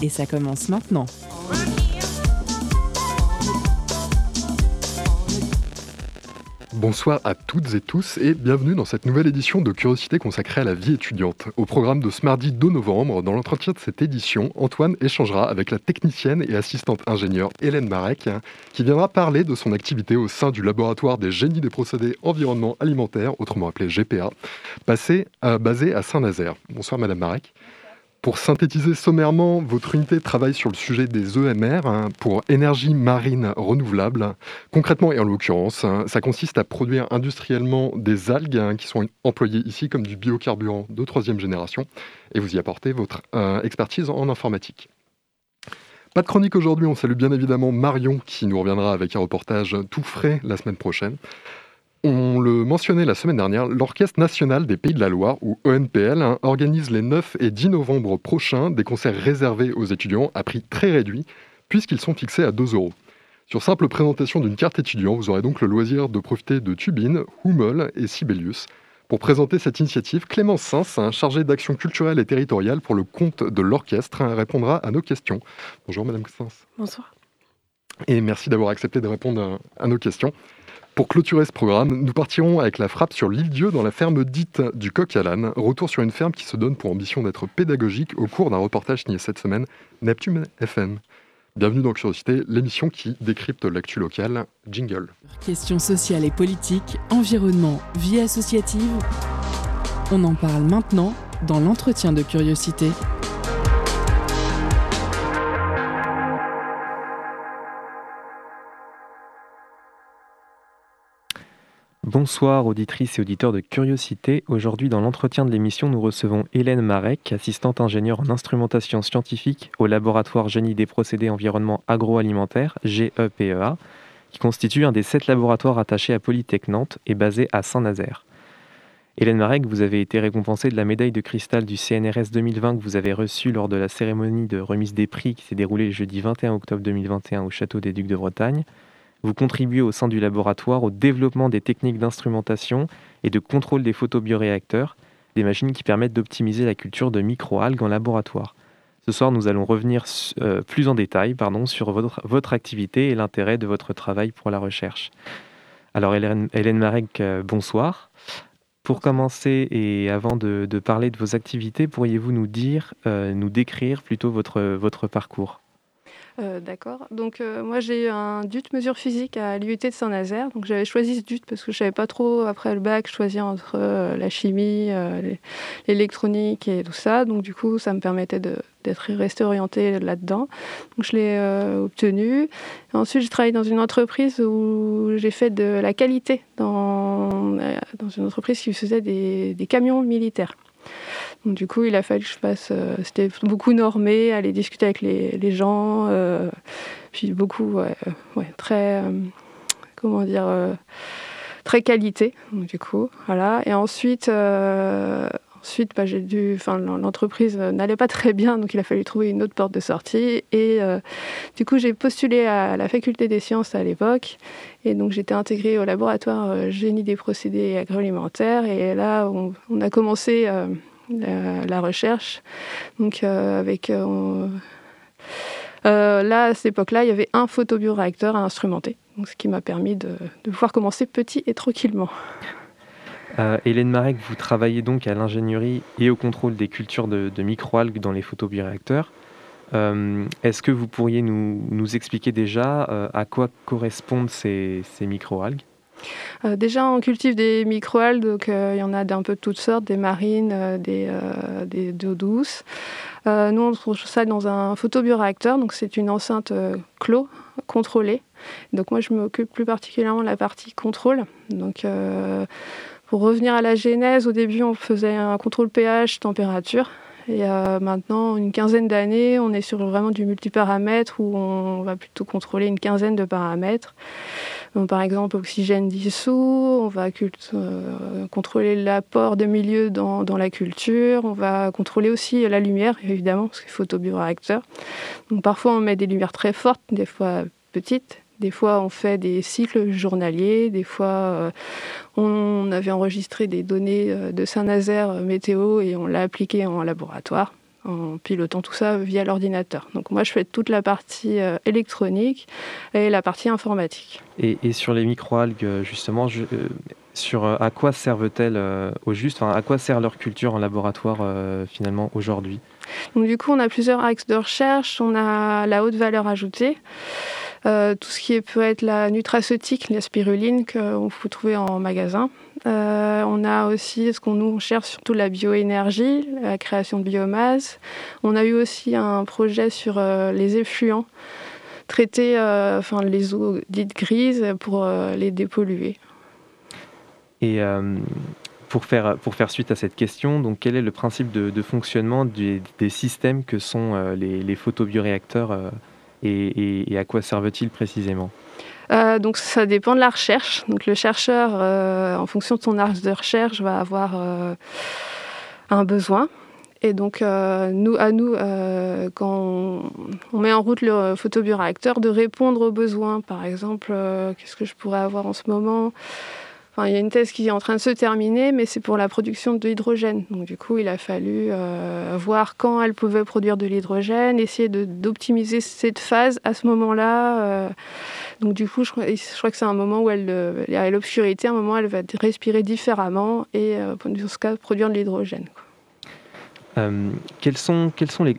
Et ça commence maintenant. Bonsoir à toutes et tous et bienvenue dans cette nouvelle édition de Curiosité consacrée à la vie étudiante. Au programme de ce mardi 2 novembre, dans l'entretien de cette édition, Antoine échangera avec la technicienne et assistante ingénieure Hélène Marek, qui viendra parler de son activité au sein du laboratoire des génies des procédés environnement alimentaire, autrement appelé GPA, basé à Saint-Nazaire. Bonsoir Madame Marek. Pour synthétiser sommairement, votre unité travaille sur le sujet des EMR hein, pour énergie marine renouvelable. Concrètement et en l'occurrence, hein, ça consiste à produire industriellement des algues hein, qui sont employées ici comme du biocarburant de troisième génération et vous y apportez votre euh, expertise en informatique. Pas de chronique aujourd'hui, on salue bien évidemment Marion qui nous reviendra avec un reportage tout frais la semaine prochaine. On le mentionnait la semaine dernière, l'Orchestre national des Pays de la Loire, ou ENPL, hein, organise les 9 et 10 novembre prochains des concerts réservés aux étudiants à prix très réduit, puisqu'ils sont fixés à 2 euros. Sur simple présentation d'une carte étudiant, vous aurez donc le loisir de profiter de Tubin, Hummel et Sibelius. Pour présenter cette initiative, Clémence Sins, hein, chargée d'action culturelle et territoriale pour le compte de l'orchestre, hein, répondra à nos questions. Bonjour Madame Sins. Bonsoir. Et merci d'avoir accepté de répondre à nos questions. Pour clôturer ce programme, nous partirons avec la frappe sur l'île Dieu dans la ferme dite du Coq à. Retour sur une ferme qui se donne pour ambition d'être pédagogique au cours d'un reportage signé cette semaine Neptune FM. Bienvenue dans Curiosité, l'émission qui décrypte l'actu locale. Jingle. Questions sociales et politiques, environnement, vie associative. On en parle maintenant dans l'entretien de Curiosité. Bonsoir auditrices et auditeurs de Curiosité. Aujourd'hui dans l'entretien de l'émission, nous recevons Hélène Marek, assistante ingénieure en instrumentation scientifique au laboratoire Génie des procédés environnement agroalimentaire, GEPEA, qui constitue un des sept laboratoires attachés à Polytech Nantes et basé à Saint-Nazaire. Hélène Marek, vous avez été récompensée de la médaille de cristal du CNRS 2020 que vous avez reçue lors de la cérémonie de remise des prix qui s'est déroulée jeudi 21 octobre 2021 au Château des Ducs de Bretagne. Vous contribuez au sein du laboratoire au développement des techniques d'instrumentation et de contrôle des photobioréacteurs, des machines qui permettent d'optimiser la culture de microalgues en laboratoire. Ce soir, nous allons revenir euh, plus en détail pardon, sur votre, votre activité et l'intérêt de votre travail pour la recherche. Alors Hélène, Hélène Marek, euh, bonsoir. Pour commencer et avant de, de, parler de vos activités, pourriez-vous nous dire, euh, nous décrire plutôt votre, votre parcours? Euh, d'accord. Donc euh, moi j'ai eu un DUT mesure physique à l'IUT de Saint-Nazaire. Donc j'avais choisi ce DUT parce que je savais pas trop après le bac choisir entre euh, la chimie, l'électronique et tout ça. Donc du coup ça me permettait d'être resté orienté là-dedans. Donc je l'ai obtenu. ensuite j'ai travaillé dans une entreprise où j'ai fait de la qualité dans, une entreprise qui faisait des camions militaires. Du coup, il a fallu que je fasse. Euh, c'était beaucoup normé, aller discuter avec les, les gens. Euh, puis beaucoup, ouais, ouais très. Euh, comment dire Très qualité, du coup. Voilà. Et ensuite. Ensuite, bah, l'entreprise n'allait pas très bien, donc il a fallu trouver une autre porte de sortie. Et du coup, j'ai postulé à la faculté des sciences à l'époque. Et donc, j'étais intégrée au laboratoire génie des procédés agroalimentaires. Et là, on a commencé la, recherche. Donc euh, avec euh, euh, là, à cette époque-là, il y avait un photobioréacteur à instrumenter, donc ce qui m'a permis de, pouvoir commencer petit et tranquillement. Hélène Marek, vous travaillez donc à l'ingénierie et au contrôle des cultures de, microalgues dans les photobioréacteurs. Est-ce que vous pourriez nous, nous expliquer déjà à quoi correspondent ces, ces microalgues? Euh, déjà, on cultive des microalgues, donc euh, il y en a d'un peu de toutes sortes, des marines, euh, des, des d'eau douce. nous, on trouve ça dans un photobioréacteur, donc c'est une enceinte clos, contrôlée. Donc moi, je m'occupe plus particulièrement de la partie contrôle. Donc pour revenir à la genèse, au début, on faisait un contrôle pH, température. Et maintenant, une quinzaine d'années, on est sur vraiment du multiparamètre où on va plutôt contrôler une quinzaine de paramètres. Donc, par exemple, oxygène dissous, on va contrôler l'apport de milieu dans, dans, la culture, on va contrôler aussi la lumière, évidemment, parce faut photobioréacteur. Donc parfois, on met des lumières très fortes, des fois petites. Des fois, on fait des cycles journaliers. Des fois, euh, on avait enregistré des données euh, de Saint-Nazaire euh, météo et on l'a appliqué en laboratoire en pilotant tout ça via l'ordinateur. Donc moi, je fais toute la partie électronique et la partie informatique. Et, sur les microalgues, justement, sur à quoi servent-elles au juste À quoi sert leur culture en laboratoire finalement aujourd'hui? Donc du coup, on a plusieurs axes de recherche. On a la haute valeur ajoutée. Euh, tout ce qui peut être la nutraceutique, la spiruline qu'on peut trouver en magasin. Euh, on a aussi ce qu'on nous cherche surtout la bioénergie, la création de biomasse. On a eu aussi un projet sur euh, les effluents, traiter enfin, les eaux dites grises pour les dépolluer. Et pour faire, pour faire suite à cette question, donc quel est le principe de, fonctionnement des, systèmes que sont les, les photobioréacteurs et, à quoi servent-ils précisément euh, donc ça dépend de la recherche. Donc le chercheur, euh, en fonction de son arc de recherche, va avoir euh, un besoin. Et donc nous, à nous, quand on, met en route le photobioréacteur, de répondre aux besoins. Par exemple, qu'est-ce que je pourrais avoir en ce moment? Il y a une thèse qui est en train de se terminer, mais c'est pour la production de l'hydrogène. Donc du coup, il a fallu euh, voir quand elle pouvait produire de l'hydrogène, essayer d'optimiser cette phase à ce moment-là. Euh. donc du coup, je, crois que c'est un moment où elle, euh, il y a l'obscurité, un moment où elle va respirer différemment et, dans ce cas, produire de l'hydrogène. Euh, quelles sont,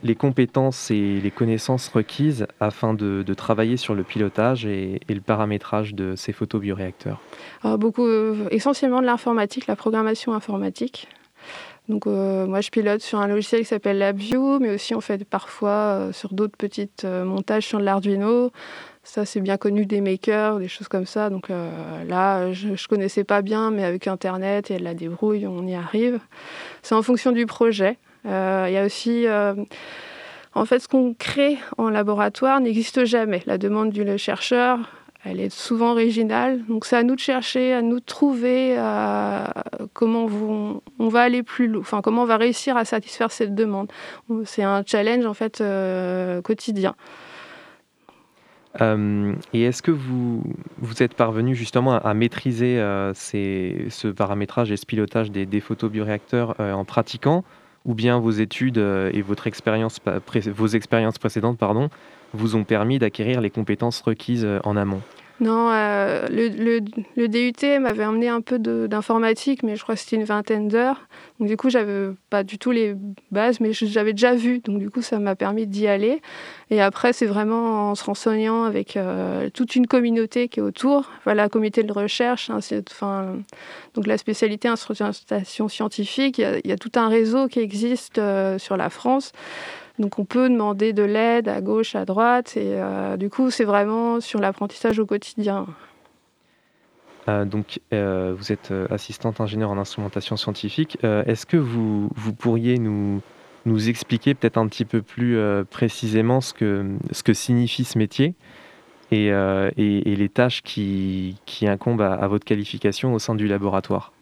les, compétences et les connaissances requises afin de, travailler sur le pilotage et, le paramétrage de ces photobioréacteurs beaucoup, euh, Essentiellement de l'informatique, la programmation informatique. Donc euh, moi je pilote sur un logiciel qui s'appelle LabVIEW, mais aussi on fait parfois sur d'autres petites montages sur l'Arduino. Ça c'est bien connu des makers, des choses comme ça. Donc là je, ne connaissais pas bien, mais avec Internet et la débrouille, on y arrive. C'est en fonction du projet. Euh, il y a aussi euh, en fait, ce qu'on crée en laboratoire n'existe jamais. La demande du chercheur, elle est souvent originale. Donc c'est à nous de chercher, à nous de trouver euh, comment on, va aller plus loin, enfin comment on va réussir à satisfaire cette demande. C'est un challenge en fait quotidien. et est-ce que vous, vous êtes parvenu justement à, maîtriser ce paramétrage et ce pilotage des, des photobioréacteurs en pratiquant ou bien vos études euh, et votre expérience, vos expériences précédentes vous ont permis d'acquérir les compétences requises euh, en amont non, euh, le, le, DUT m'avait emmené un peu d'informatique, mais je crois que c'était une vingtaine d'heures. Donc du coup, j'avais pas du tout les bases, mais j'avais déjà vu. Donc du coup, ça m'a permis d'y aller. Et après, c'est vraiment en se renseignant avec euh, toute une communauté qui est autour. Voilà, communauté de recherche, enfin, donc la spécialité instrumentation scientifique. Il y, a, tout un réseau qui existe euh, sur la France. Donc on peut demander de l'aide à gauche, à droite, et euh, du coup c'est vraiment sur l'apprentissage au quotidien. Euh, donc euh, vous êtes assistante ingénieure en instrumentation scientifique. Est-ce que vous, pourriez nous, expliquer peut-être un petit peu plus précisément ce que, signifie ce métier et, et, les tâches qui, qui incombent à votre qualification au sein du laboratoire?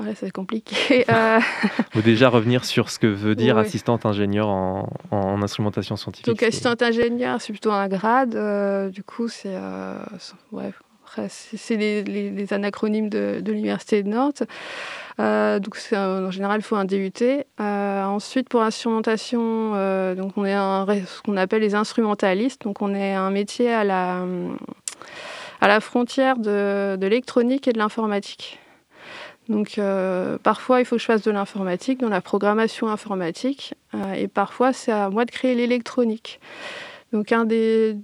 Ouais, c'est compliqué. Euh... Faut déjà revenir sur ce que veut dire assistante ingénieur en, en, instrumentation scientifique. Donc assistante ingénieur, c'est plutôt un grade. Euh, du coup, c'est euh, ouais, c'est les, les, anacronymes de, de l'université de Nantes. Euh, donc en général, il faut un DUT. ensuite, pour instrumentation, donc on est un, ce qu'on appelle les instrumentalistes. Donc on est un métier à la à la frontière de, de l'électronique et de l'informatique. Donc euh, parfois, il faut que je fasse de l'informatique, dans la programmation informatique, euh, et parfois, c'est à moi de créer l'électronique. Donc un des,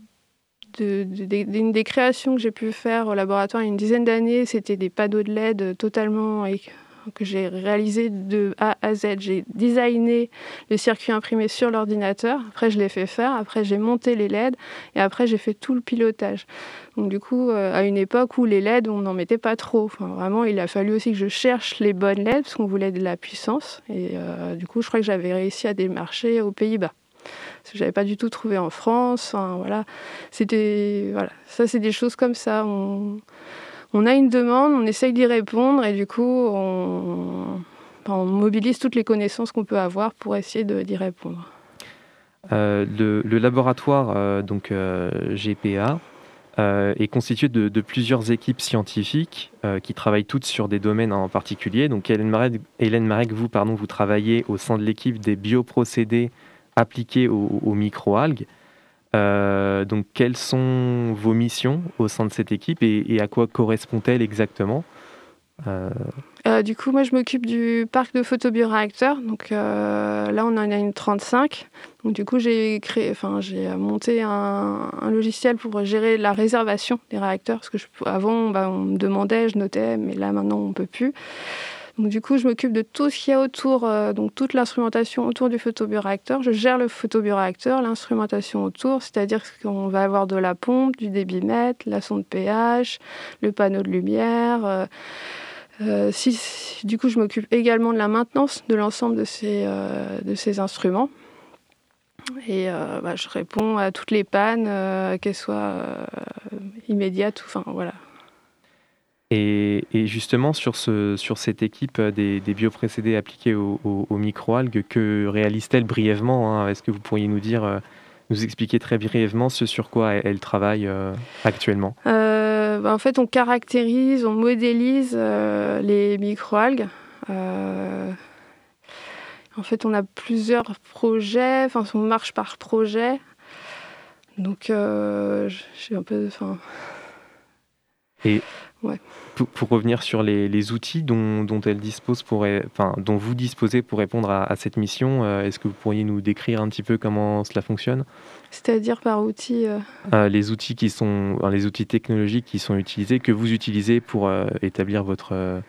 une des créations que j'ai pu faire au laboratoire il y a une dizaine d'années, c'était des panneaux de LED totalement que j'ai réalisé de A à Z. J'ai designé le circuit imprimé sur l'ordinateur. Après, je l'ai fait faire. Après, j'ai monté les LED. Et après, j'ai fait tout le pilotage. Donc, du coup, euh, à une époque où les LED, on n'en mettait pas trop. Enfin, vraiment, il a fallu aussi que je cherche les bonnes LED parce qu'on voulait de la puissance. Et euh, du coup, je crois que j'avais réussi à démarcher aux Pays-Bas. Parce que j'avais pas du tout trouvé en France. Enfin, voilà. C'était, voilà. Ça, c'est des choses comme ça. On on a une demande, on essaye d'y répondre et du coup, on, mobilise toutes les connaissances qu'on peut avoir pour essayer d'y répondre. Euh, le, laboratoire euh, donc euh, GPA est constitué de, plusieurs équipes scientifiques qui travaillent toutes sur des domaines en particulier. Donc Hélène Marek, Hélène Marek vous, pardon, vous travaillez au sein de l'équipe des bioprocédés appliqués aux, aux microalgues. Euh, donc, quelles sont vos missions au sein de cette équipe et, à quoi correspond-elle exactement euh, euh, du coup, moi, je m'occupe du parc de photobioréacteurs. Donc là, on en a une 35. Donc du coup, j'ai créé, enfin, j'ai monté un, logiciel pour gérer la réservation des réacteurs. Parce que avant, bah, on me demandait, je notais, mais là, maintenant, on peut plus. Donc, du coup, je m'occupe de tout ce qu'il y a autour, euh, donc toute l'instrumentation autour du photobioréacteur. Je gère le photobioréacteur, l'instrumentation autour, c'est-à-dire qu'on va avoir de la pompe, du débitmètre, la sonde pH, le panneau de lumière. Euh, euh, du coup, je m'occupe également de la maintenance de l'ensemble de ces, de ces instruments. Et bah, je réponds à toutes les pannes, qu'elles soient immédiates, enfin voilà, et, justement, sur, ce, sur cette équipe euh, des, des bioprocédés appliqués aux, microalgues, que réalise-t-elle brièvement hein Est-ce que vous pourriez nous dire, euh, nous expliquer très brièvement ce sur quoi elle, travaille euh, actuellement? Bah, En fait, on caractérise, on modélise les microalgues. en fait, on a plusieurs projets, enfin, on marche par projet. Donc, j'ai un peu. Enfin... Et pour, revenir sur les, outils dont, elle dispose pour, enfin, dont vous disposez pour répondre à, cette mission, euh, est-ce que vous pourriez nous décrire un petit peu comment cela fonctionne? C'est-à-dire par outils euh euh, Les outils qui sont, les outils technologiques qui sont utilisés, que vous utilisez pour établir votre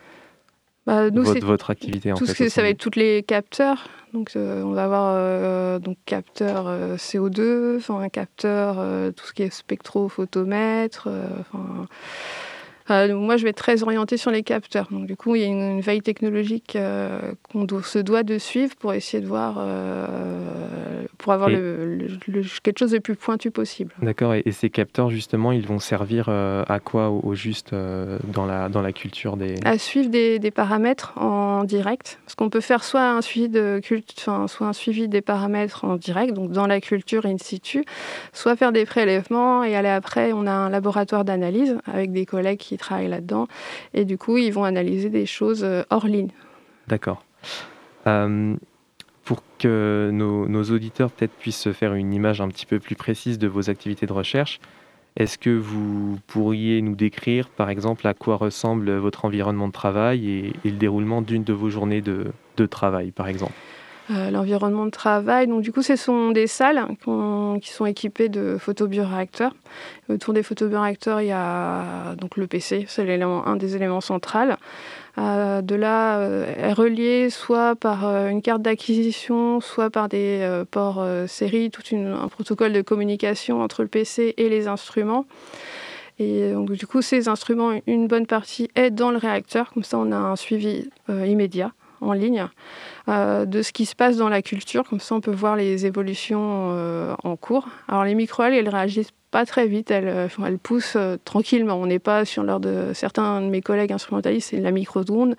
bah, votre, activité. Tout en fait, ça va être tous les capteurs. Donc, on va avoir donc capteur CO2, enfin un capteur, tout ce qui est spectrophotomètre, enfin euh, moi, je vais être très orientée sur les capteurs. Donc, du coup, il y a une, veille technologique euh, qu'on se doit de suivre pour essayer de voir, euh, pour avoir le, quelque chose de plus pointu possible. D'accord. Et, ces capteurs, justement, ils vont servir à quoi au, juste dans, la, dans la culture des... À suivre des, des paramètres en direct. Parce qu'on peut faire soit un suivi de enfin, soit un suivi des paramètres en direct, donc dans la culture in situ, soit faire des prélèvements et aller après, on a un laboratoire d'analyse avec des collègues qui travaillent là-dedans. Et du coup, ils vont analyser des choses euh, hors ligne. D'accord. Euh, pour que nos, auditeurs peut-être puissent se faire une image un petit peu plus précise de vos activités de recherche, est-ce que vous pourriez nous décrire, par exemple, à quoi ressemble votre environnement de travail et, le déroulement d'une de vos journées de, de travail, par exemple? Euh, l'environnement de travail. Donc du coup, ce sont des salles qui sont équipées de photobioréacteurs. Autour des photobioréacteurs, il y a donc le PC, c'est un des éléments centraux. Euh, de là, euh, est relié soit par une carte d'acquisition, soit par des ports série, tout un protocole de communication entre le PC et les instruments. Et donc, du coup, ces instruments, une bonne partie est dans le réacteur, comme ça on a un suivi immédiat en ligne euh, de ce qui se passe dans la culture. Comme ça, on peut voir les évolutions euh, en cours. Alors, les microalgues, elles réagissent pas très vite, elles, euh, elles poussent tranquillement. On n'est pas sur l'heure de certains de mes collègues instrumentalistes, c'est la micro-drone.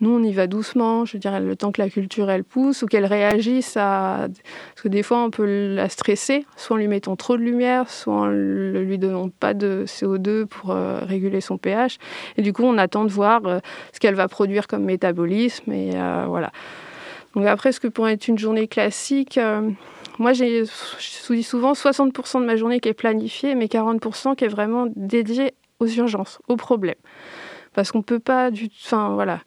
Nous, on y va doucement, je dirais, le temps que la culture, elle pousse ou qu'elle réagisse à... Parce que des fois, on peut la stresser, soit en lui mettant trop de lumière, soit en ne lui donnant pas de CO2 pour réguler son pH. Et du coup, on attend de voir ce qu'elle va produire comme métabolisme. Et voilà. Donc après, ce que pourrait être une journée classique, euh, moi, j'ai, dis souvent 60% de ma journée qui est planifiée, mais 40% qui est vraiment dédiée aux urgences, aux problèmes. Parce qu'on peut pas du... Enfin, voilà.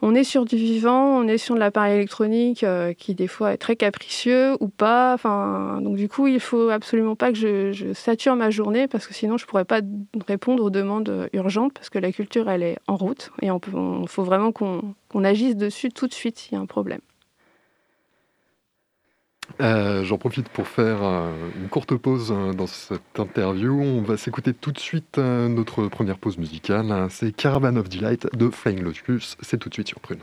On est sur du vivant, on est sur de l'appareil électronique euh, qui des fois est très capricieux ou pas. Enfin, donc du coup, il faut absolument pas que je, sature ma journée parce que sinon je pourrais pas répondre aux demandes urgentes parce que la culture elle est en route et il faut vraiment qu'on agisse dessus tout de suite s'il y a un problème. Euh, j'en profite pour faire euh, une courte pause dans cette interview. On va s'écouter tout de suite notre première pause musicale. C'est Caravan of Delight de Flying Lotus. C'est tout de suite sur Prune.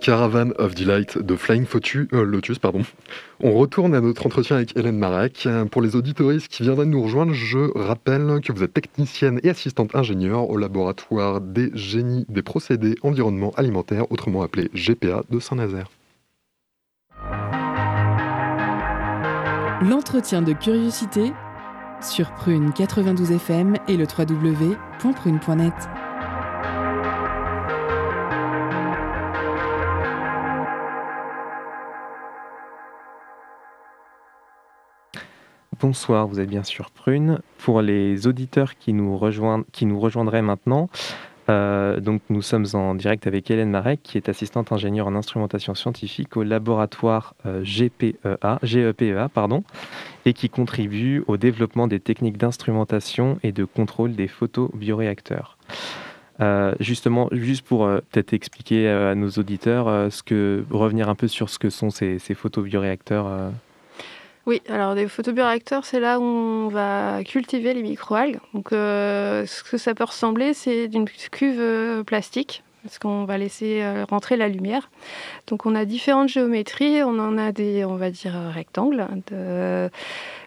Caravan of Delight de Flying euh, Lotus. Pardon. On retourne à notre entretien avec Hélène Marek. Pour les auditoristes qui viendraient de nous rejoindre, je rappelle que vous êtes technicienne et assistante ingénieure au laboratoire des génies des procédés environnement alimentaire, autrement appelé GPA de Saint-Nazaire. L'entretien de curiosité sur Prune 92 FM et le www.prune.net. Bonsoir, vous êtes bien sûr Prune. Pour les auditeurs qui nous, rejoindraient maintenant, donc nous sommes en direct avec Hélène Marek, qui est assistante ingénieure en instrumentation scientifique au laboratoire GPEA, GEPEA pardon, et qui contribue au développement des techniques d'instrumentation et de contrôle des photobioréacteurs. Euh, justement, juste pour euh, peut-être expliquer euh, à nos auditeurs, ce que, revenir un peu sur ce que sont ces, ces photobioréacteurs. Oui, alors des photobioréacteurs, c'est là où on va cultiver les microalgues. Donc, ce que ça peut ressembler, c'est d'une cuve plastique parce qu'on va laisser rentrer la lumière. Donc on a différentes géométries, on en a des, on va dire, rectangles, de,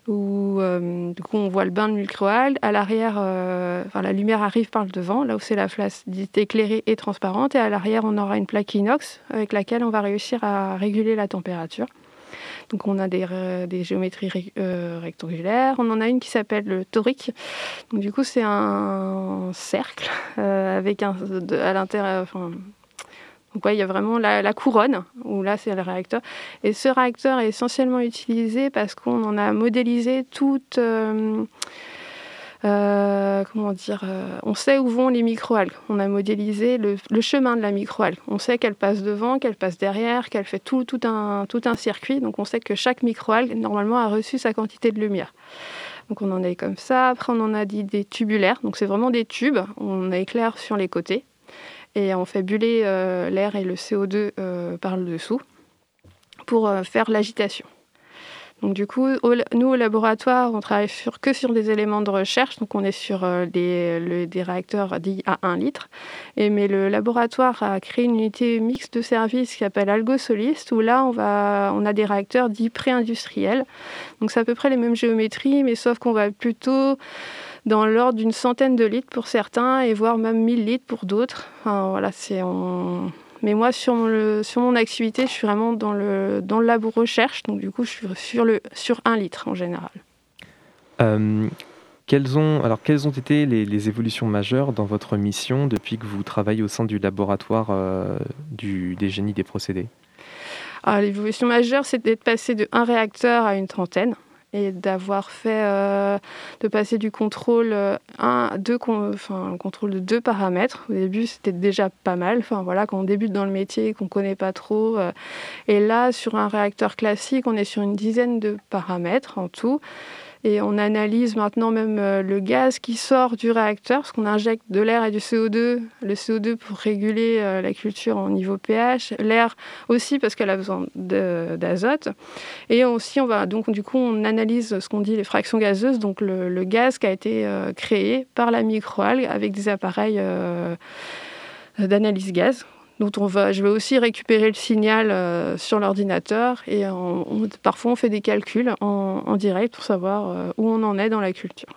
où euh, du coup on voit le bain de microalgues. À l'arrière, euh, la lumière arrive par le devant, là où c'est la face dite éclairée et transparente. Et à l'arrière, on aura une plaque inox avec laquelle on va réussir à réguler la température. Donc on a des, des géométries euh, rectangulaires. On en a une qui s'appelle le torique. Donc du coup c'est un cercle avec un, à l'intérieur, donc il y a vraiment la, couronne, où là c'est le réacteur. Et ce réacteur est essentiellement utilisé parce qu'on en a modélisé toute... Euh, euh, comment dire euh, On sait où vont les microalgues. On a modélisé le, chemin de la microalgue. On sait qu'elle passe devant, qu'elle passe derrière, qu'elle fait tout, un, circuit. Donc on sait que chaque microalgue, normalement, a reçu sa quantité de lumière. Donc on en a comme ça. Après, on en a dit des tubulaires. Donc c'est vraiment des tubes. On éclaire sur les côtés et on fait buller euh, l'air et le CO2 euh, par le dessous pour faire l'agitation. Donc du coup, nous au laboratoire, on travaille que sur des éléments de recherche. Donc on est sur des, des, réacteurs dits à 1 litre. Et, mais le laboratoire a créé une unité mixte de service qui s'appelle AlgoSolist, où là on, a des réacteurs dits pré-industriels. Donc c'est à peu près les mêmes géométries, mais sauf qu'on va plutôt dans l'ordre d'une centaine de litres pour certains et voire même 1000 litres pour d'autres. voilà, c'est Mais moi, sur, le, sur mon activité, je suis vraiment dans le, dans le labo recherche, donc du coup, je suis sur, le, sur un litre en général. Euh, quelles, ont, alors, quelles ont été les, évolutions majeures dans votre mission depuis que vous travaillez au sein du laboratoire euh, du, des génies des procédés? Ah, L'évolution majeure, c'est d'être passé de un réacteur à une trentaine et d'avoir fait, euh, de passer du contrôle, euh, un, deux, enfin, contrôle de deux paramètres. Au début, c'était déjà pas mal. Enfin, voilà, quand on débute dans le métier, qu'on connaît pas trop. Euh. et là, sur un réacteur classique, on est sur une dizaine de paramètres en tout. Et on analyse maintenant même euh, le gaz qui sort du réacteur, parce qu'on injecte de l'air et du CO2. Le CO2 pour réguler euh, la culture en niveau pH, l'air aussi parce qu'elle a besoin d'azote. Et aussi, on va donc du coup, on analyse ce qu'on dit les fractions gazeuses, donc le, gaz qui a été euh, créé par la microalgue avec des appareils d'analyse gaz on va, je vais aussi récupérer le signal euh, sur l'ordinateur et parfois on fait des calculs en, direct pour savoir euh, où on en est dans la culture.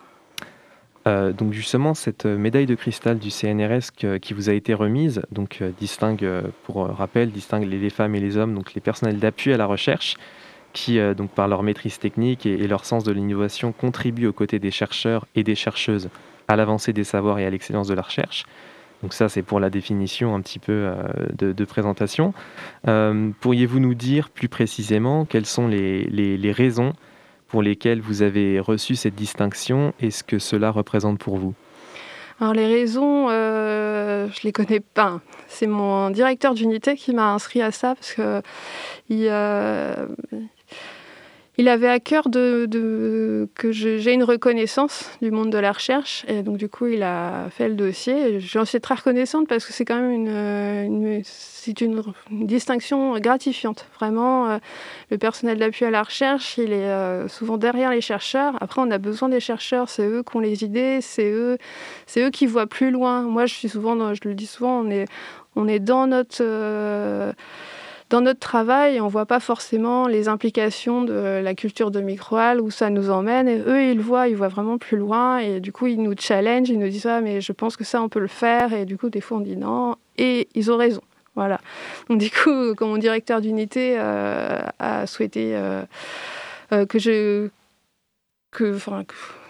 Euh, donc justement, cette médaille de cristal du CNRS qui vous a été remise, donc distingue, pour rappel, distingue les, femmes et les hommes, donc les personnels d'appui à la recherche, qui, donc par leur maîtrise technique et leur sens de l'innovation, contribuent aux côtés des chercheurs et des chercheuses à l'avancée des savoirs et à l'excellence de la recherche. Donc ça, c'est pour la définition un petit peu euh, de, présentation. Euh, pourriez-vous nous dire plus précisément quelles sont les, raisons pour lesquelles vous avez reçu cette distinction et ce que cela représente pour vous? Alors les raisons, euh, je les connais pas. C'est mon directeur d'unité qui m'a inscrit à ça parce que il, il avait à cœur de, que j'ai une reconnaissance du monde de la recherche. Et donc, du coup, il a fait le dossier. J'en suis très reconnaissante parce que c'est quand même une, c'est une, distinction gratifiante. Vraiment, euh, le personnel d'appui à la recherche, il est euh, souvent derrière les chercheurs. Après, on a besoin des chercheurs. C'est eux qui ont les idées. C'est eux, c'est eux qui voient plus loin. Moi, je suis souvent, je le dis souvent, on est, on est dans notre... Euh, dans notre travail, on ne voit pas forcément les implications de la culture de microalgues, où ça nous emmène. Et eux, ils voient, ils voient vraiment plus loin. Et du coup, ils nous challenge, ils nous disent ah, mais je pense que ça, on peut le faire. Et du coup, des fois, on dit non. Et ils ont raison. Voilà. Du coup, quand mon directeur d'unité euh, a souhaité euh, euh, que je. Que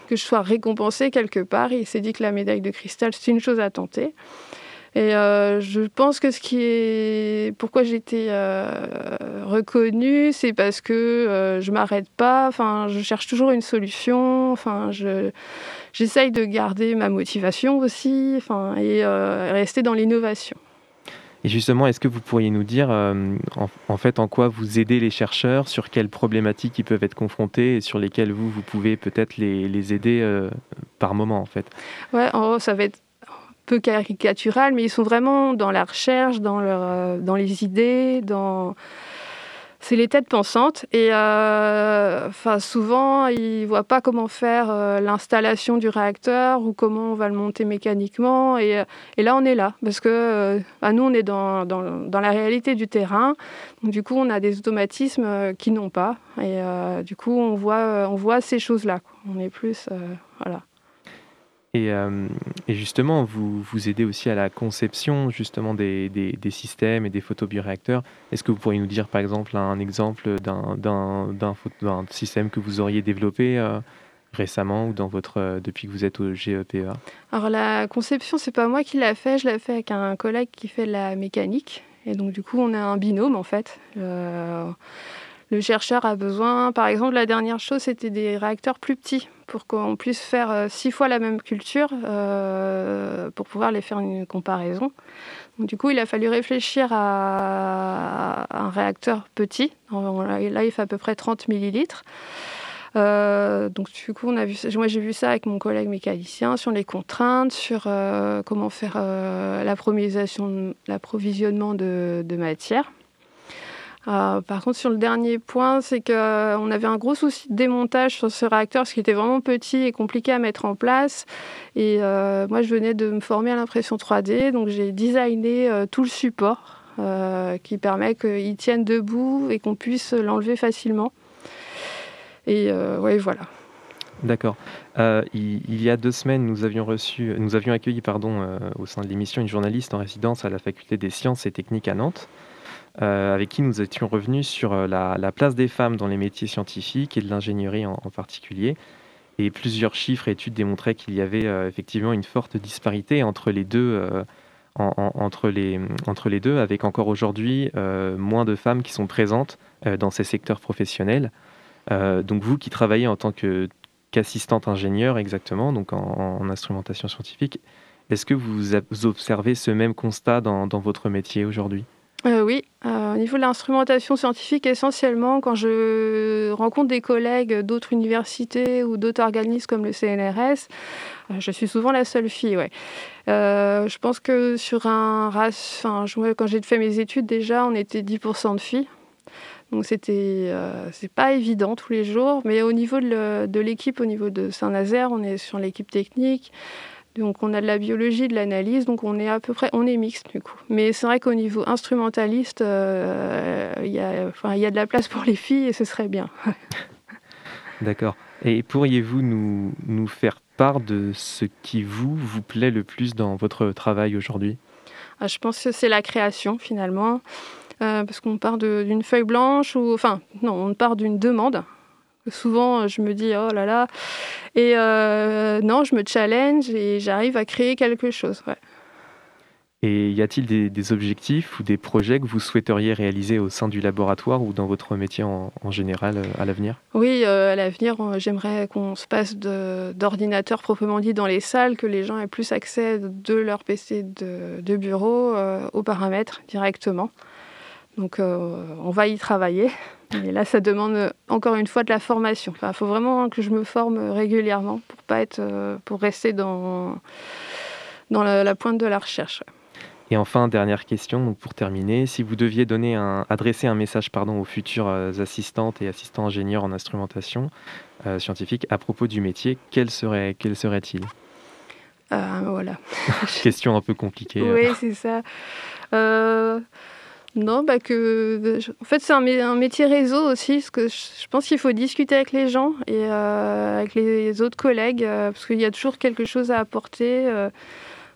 je sois récompensée quelque part. Il s'est dit que la médaille de cristal, c'est une chose à tenter. Et euh, je pense que ce qui est. Pourquoi j'ai été euh, reconnue, c'est parce que euh, je m'arrête pas. Enfin, je cherche toujours une solution. Enfin, je. J'essaye de garder ma motivation aussi, enfin, et rester dans l'innovation. Et justement, est-ce que vous pourriez nous dire en, fait en quoi vous aidez les chercheurs, sur quelles problématiques ils peuvent être confrontés et sur lesquelles vous, vous pouvez peut-être les, les aider par moment en fait? Ouais, en ça va être peu caricatural, mais ils sont vraiment dans la recherche, dans, leur, euh, dans les idées, dans... C'est les têtes pensantes et euh, enfin, souvent ils voient pas comment faire euh, l'installation du réacteur ou comment on va le monter mécaniquement. Et, et là on est là parce que bah, nous on est dans, dans, dans, la réalité du terrain. Du coup on a des automatismes qu'ils n'ont pas et du coup on voit, on voit ces choses-là. On est plus... voilà. Euh, et, justement, vous, vous aidez aussi à la conception justement des, des, systèmes et des photobioréacteurs. Est-ce que vous pourriez nous dire par exemple un exemple d'un système que vous auriez développé euh, récemment ou dans votre, euh, depuis que vous êtes au GEPA Alors la conception, c'est pas moi qui l'a fait, je l'ai fait avec un collègue qui fait de la mécanique. Et donc du coup, on a un binôme en fait. le chercheur a besoin, par exemple, la dernière chose, c'était des réacteurs plus petits pour qu'on puisse faire euh, six fois la même culture euh, pour pouvoir les faire une comparaison. du coup, il a fallu réfléchir à un réacteur petit. Là, il fait à peu près 30 millilitres. Euh, donc du coup, on a vu, moi j'ai vu ça avec mon collègue mécanicien sur les contraintes, sur comment faire l'approvisionnement de, de matière. Euh, par contre, sur le dernier point, c'est qu'on euh, avait un gros souci de démontage sur ce réacteur, parce qu'il était vraiment petit et compliqué à mettre en place. Et euh, moi, je venais de me former à l'impression 3D, donc j'ai designé tout le support qui permet qu'il tienne debout et qu'on puisse l'enlever facilement. Et ouais, voilà. D'accord. il, y a deux semaines, nous avions reçu, nous avions accueilli, pardon, au sein de l'émission, une journaliste en résidence à la Faculté des sciences et techniques à Nantes. Euh, avec qui nous étions revenus sur euh, la, place des femmes dans les métiers scientifiques et de l'ingénierie en, particulier. Et plusieurs chiffres et études démontraient qu'il y avait euh, effectivement une forte disparité entre les deux, entre, les, entre les deux avec encore aujourd'hui moins de femmes qui sont présentes dans ces secteurs professionnels. donc vous qui travaillez en tant qu'assistante ingénieure exactement, donc en, instrumentation scientifique, est-ce que vous, observez ce même constat dans votre métier aujourd'hui? Euh, oui, euh, au niveau de l'instrumentation scientifique, essentiellement, quand je rencontre des collègues d'autres universités ou d'autres organismes comme le CNRS, euh, je suis souvent la seule fille. Ouais. je pense que sur un race, quand j'ai fait mes études déjà, on était 10% de filles. Donc c'était, c'est pas évident tous les jours, mais au niveau de l'équipe, au niveau de Saint-Nazaire, on est sur l'équipe technique. Donc on a de la biologie, de l'analyse, donc on est à peu près, on est mixte du coup. Mais c'est vrai qu'au niveau instrumentaliste, euh, il y, a de la place pour les filles et ce serait bien. D'accord. Et pourriez-vous nous, nous faire part de ce qui vous, vous plaît le plus dans votre travail aujourd'hui? Ah, Je pense que c'est la création finalement. Euh, parce qu'on part d'une feuille blanche ou enfin non on part d'une demande Souvent, je me dis, oh là là. Et euh, non, je me challenge et j'arrive à créer quelque chose. Et y a-t-il des, objectifs ou des projets que vous souhaiteriez réaliser au sein du laboratoire ou dans votre métier en, général euh, à l'avenir? Oui, euh, à l'avenir, j'aimerais qu'on se passe d'ordinateurs proprement dit dans les salles, que les gens aient plus accès de leur PC de, bureau aux paramètres directement. Donc on va y travailler. Et là, ça demande encore une fois de la formation. Il faut vraiment que je me forme régulièrement pour pas être, euh, pour rester dans, dans la, pointe de la recherche. Et enfin, dernière question, donc pour terminer, si vous deviez donner un, adresser un message pardon, aux futures euh, assistantes et assistants ingénieurs en instrumentation euh, scientifique à propos du métier, quel serait, quel serait-il? Voilà. question un peu compliquée. Oui, c'est ça. Non, bah que. En fait, c'est un, métier réseau aussi, parce que je pense qu'il faut discuter avec les gens et euh, avec les autres collègues, euh, parce qu'il y a toujours quelque chose à apporter. Euh.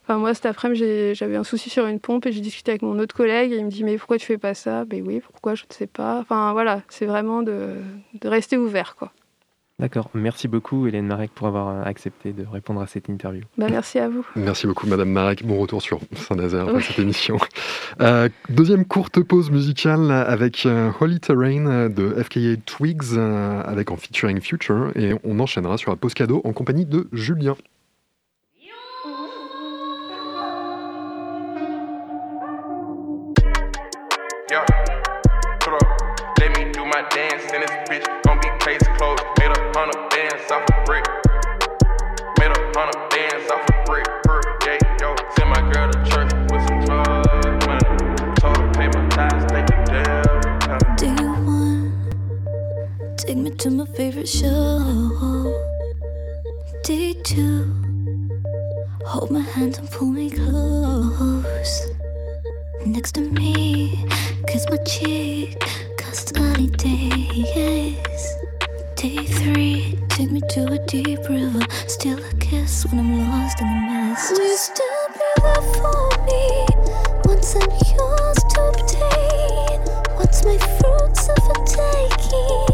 Enfin, moi, cet après-midi, j'avais un souci sur une pompe et j'ai discuté avec mon autre collègue et il me dit Mais pourquoi tu fais pas ça? Ben oui, pourquoi? Je ne sais pas. Enfin, voilà, c'est vraiment de, de, rester ouvert, quoi. D'accord. Merci beaucoup, Hélène Marek, pour avoir accepté de répondre à cette interview. Bah, merci à vous. Merci beaucoup, Madame Marek. Bon retour sur Saint-Nazaire cette émission. Euh, deuxième courte pause musicale avec euh, Holy Terrain de FKA Twigs, euh, avec en featuring Future, et on enchaînera sur la pause cadeau en compagnie de Julien. clothes. Made a hundred bands off a brick. Made a hundred bands off a brick. Per yo. Send my girl to church with some drug money. Told her pay my tithes, thank. Do you want take me to my favorite show? Day two. Hold my hand and pull me close. Next to me, kiss my cheek, cause sunny days. Day three, take me to a deep river. Still a kiss when I'm lost in the mist. Will you still be there for me? Once I'm yours to obtain. What's my fruits of a taking?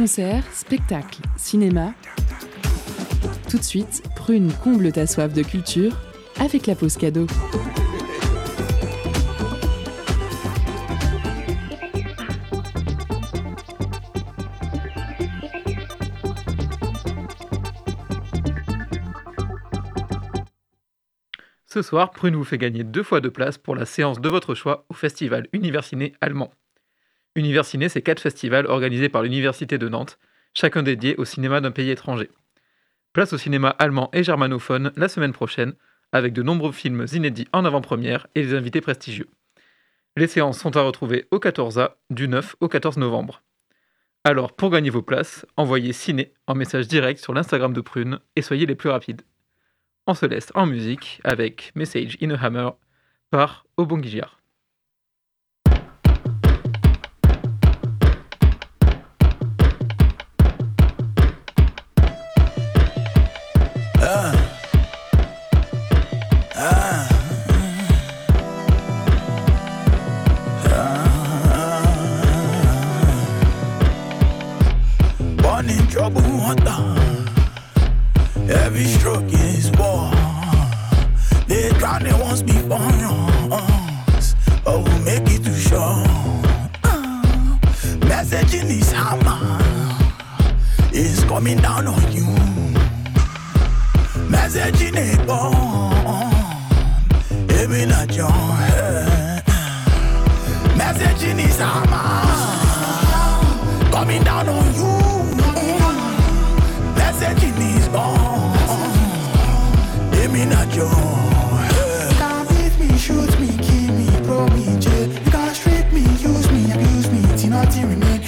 Concert, spectacle, cinéma. Tout de suite, Prune comble ta soif de culture avec la pause cadeau. Ce soir, Prune vous fait gagner deux fois de place pour la séance de votre choix au festival Universiné allemand. Universiné, c'est quatre festivals organisés par l'Université de Nantes, chacun dédié au cinéma d'un pays étranger. Place au cinéma allemand et germanophone la semaine prochaine, avec de nombreux films inédits en avant-première et des invités prestigieux. Les séances sont à retrouver au 14A du 9 au 14 novembre. Alors, pour gagner vos places, envoyez ciné en message direct sur l'Instagram de Prune et soyez les plus rapides. On se laisse en musique avec Message in a Hammer par Obongijar. His hammer is coming down on you. Message in a bomb, aiming at your head. Message in his hammer coming down on you. Message in his bomb, aiming at your head. can't beat me, shoot me, kill me, throw me jail. You can't strip me, use me, abuse me, till nothing remain.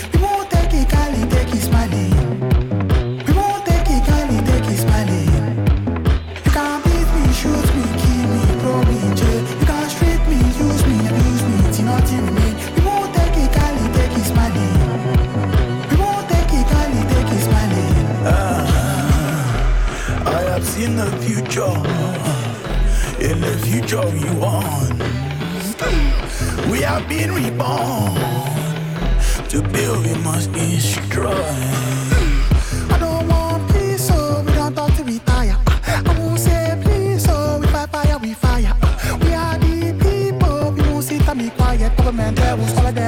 The future we want. We have been reborn. To build we must destroy. I don't want peace, so we don't talk to retire. I won't say please, so we fire, we fire. We are the people, we won't sit and be quiet. Government